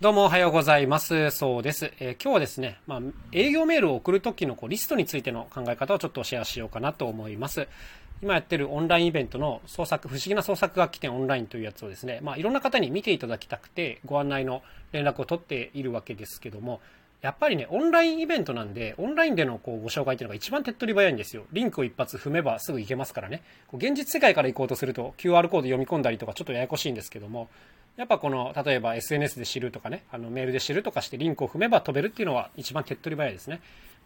どうもおはようございます。そうです。えー、今日はですね、まあ、営業メールを送るときのこうリストについての考え方をちょっとシェアしようかなと思います。今やってるオンラインイベントの創作、不思議な創作楽器店オンラインというやつをですね、まあ、いろんな方に見ていただきたくて、ご案内の連絡を取っているわけですけども、やっぱりね、オンラインイベントなんで、オンラインでのこうご紹介っていうのが一番手っ取り早いんですよ。リンクを一発踏めばすぐ行けますからね。こう現実世界から行こうとすると QR コード読み込んだりとかちょっとややこしいんですけども、やっぱこの、例えば SNS で知るとかね、あのメールで知るとかしてリンクを踏めば飛べるっていうのは一番手っ取り早いですね。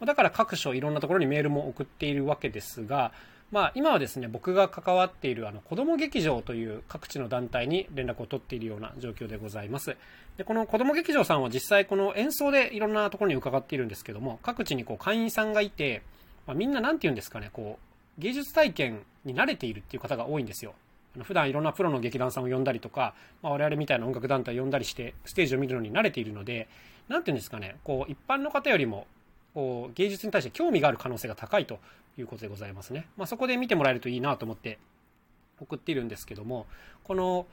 だから各所いろんなところにメールも送っているわけですが、まあ、今はですね、僕が関わっているあの子ども劇場という各地の団体に連絡を取っているような状況でございます。で、この子ども劇場さんは実際この演奏でいろんなところに伺っているんですけども、各地にこう会員さんがいて、まあ、みんな何て言うんですかね、こう、芸術体験に慣れているっていう方が多いんですよ。普段いろんなプロの劇団さんを呼んだりとか、まあ、我々みたいな音楽団体を呼んだりしてステージを見るのに慣れているので何て言うんですかねこう一般の方よりもこう芸術に対して興味がある可能性が高いということでございますね、まあ、そこで見てもらえるといいなと思って送っているんですけどもこの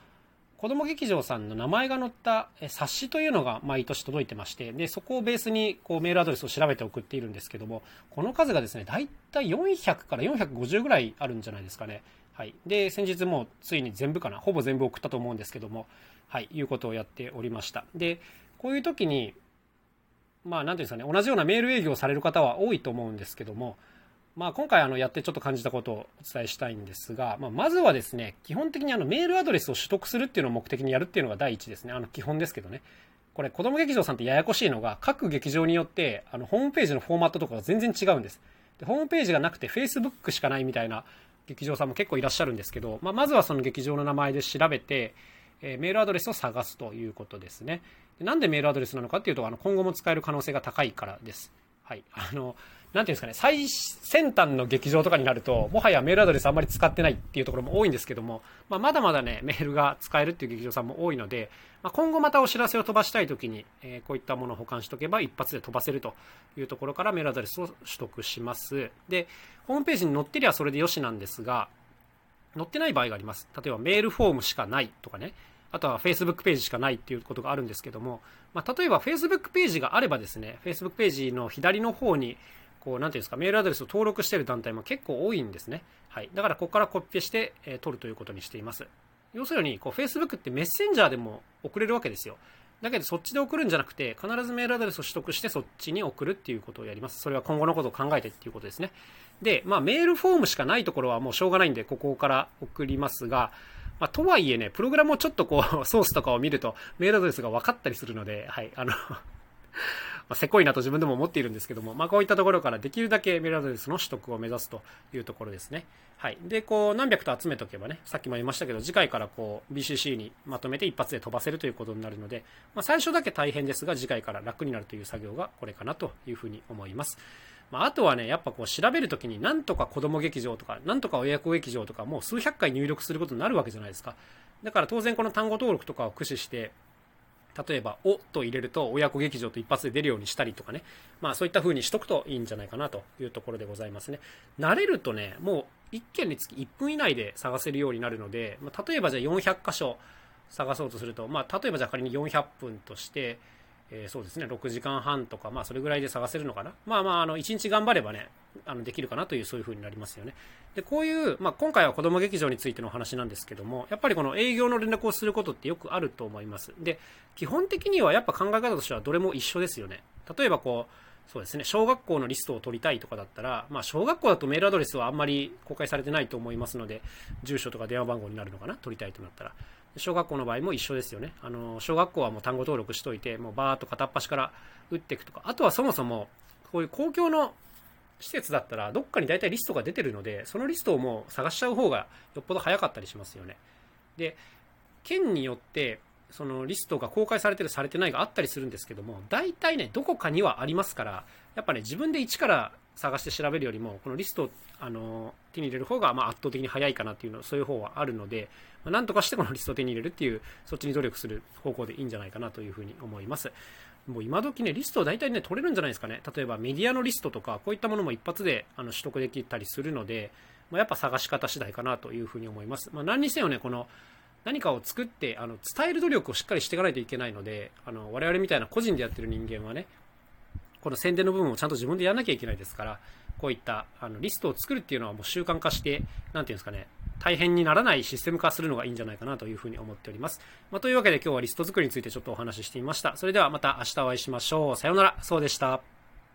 子ども劇場さんの名前が載った冊子というのが毎年届いてましてでそこをベースにこうメールアドレスを調べて送っているんですけどもこの数がですね大体400から450ぐらいあるんじゃないですかね。はい。で、先日もうついに全部かな、ほぼ全部送ったと思うんですけども、はい、いうことをやっておりました。で、こういう時に、まあ、なんていうんですかね、同じようなメール営業をされる方は多いと思うんですけども、まあ、今回あのやってちょっと感じたことをお伝えしたいんですが、まあ、まずはですね、基本的にあのメールアドレスを取得するっていうのを目的にやるっていうのが第一ですね。あの基本ですけどね。これ、子供劇場さんってややこしいのが、各劇場によって、あの、ホームページのフォーマットとかが全然違うんです。で、ホームページがなくて Facebook しかないみたいな劇場さんも結構いらっしゃるんですけど、まあ、まずはその劇場の名前で調べて、え、メールアドレスを探すということですね。でなんでメールアドレスなのかっていうと、あの今後も使える可能性が高いからです。はい。あの、なんていうんですかね、最先端の劇場とかになると、もはやメールアドレスあんまり使ってないっていうところも多いんですけども、まあ、まだまだね、メールが使えるっていう劇場さんも多いので、まあ、今後またお知らせを飛ばしたいときに、えー、こういったものを保管しておけば一発で飛ばせるというところからメールアドレスを取得します。で、ホームページに載ってりゃそれでよしなんですが、載ってない場合があります。例えばメールフォームしかないとかね、あとは Facebook ページしかないっていうことがあるんですけども、まあ、例えば Facebook ページがあればですね、Facebook ページの左の方に、こう、なんていうんですか、メールアドレスを登録している団体も結構多いんですね。はい。だからここからコピペして、えー、取るということにしています。要するに、こう、Facebook ってメッセンジャーでも送れるわけですよ。だけどそっちで送るんじゃなくて、必ずメールアドレスを取得してそっちに送るっていうことをやります。それは今後のことを考えてっていうことですね。で、まあメールフォームしかないところはもうしょうがないんで、ここから送りますが、まあ、とはいえね、プログラムをちょっとこう、ソースとかを見ると、メールアドレスが分かったりするので、はい、あのまあ、せこいなと自分でも思っているんですけども、まあ、こういったところからできるだけメールアドレスの取得を目指すというところですね。はい。で、こう、何百と集めておけばね、さっきも言いましたけど、次回からこう、BCC にまとめて一発で飛ばせるということになるので、まあ、最初だけ大変ですが、次回から楽になるという作業がこれかなというふうに思います。まあ、とはね、やっぱこう調べるときに、なんとか子供劇場とか、なんとか親子劇場とか、もう数百回入力することになるわけじゃないですか。だから当然この単語登録とかを駆使して、例えば、おと入れると親子劇場と一発で出るようにしたりとかね。まあそういった風にしとくといいんじゃないかなというところでございますね。慣れるとね、もう1件につき1分以内で探せるようになるので、まあ、例えばじゃあ400箇所探そうとすると、まあ例えばじゃあ仮に400分として、えー、そうですね、6時間半とか、まあそれぐらいで探せるのかな。まあまあ、あの、1日頑張ればね、あのできるかなという、そういう風になりますよね。で、こういう、まあ今回は子供劇場についてのお話なんですけども、やっぱりこの営業の連絡をすることってよくあると思います。で、基本的にはやっぱ考え方としてはどれも一緒ですよね。例えばこう、そうですね、小学校のリストを取りたいとかだったら、まあ小学校だとメールアドレスはあんまり公開されてないと思いますので、住所とか電話番号になるのかな、取りたいとなったら。小学校の場合も一緒ですよね。あの、小学校はもう単語登録しといて、もうバーっと片っ端から打っていくとか、あとはそもそも、こういう公共の施設だったら、どっかに大体リストが出てるので、そのリストをもう探しちゃう方がよっぽど早かったりしますよね。で、県によって、そのリストが公開されてるされてないがあったりするんですけども、大体ね、どこかにはありますから、やっぱね、自分で一から探して調べるよりも、このリストをあの手に入れる方がま圧倒的に早いかなっていうの、そういう方はあるので、まあ、なんとかしてこのリストを手に入れるっていう、そっちに努力する方向でいいんじゃないかなというふうに思います。もう今時ね、リストを大体ね、取れるんじゃないですかね。例えばメディアのリストとか、こういったものも一発であの取得できたりするので、まあ、やっぱ探し方次第かなというふうに思います。まあ、何にせよね、この何かを作ってあの伝える努力をしっかりしていかないといけないのであの我々みたいな個人でやってる人間はねこの宣伝の部分をちゃんと自分でやらなきゃいけないですからこういったあのリストを作るっていうのはもう習慣化して何ていうんですかね大変にならないシステム化するのがいいんじゃないかなというふうに思っております。まあ、というわけで今日はリスト作りについてちょっとお話ししてみました。それではまた明日お会いしましょう。さようなら。そうでした。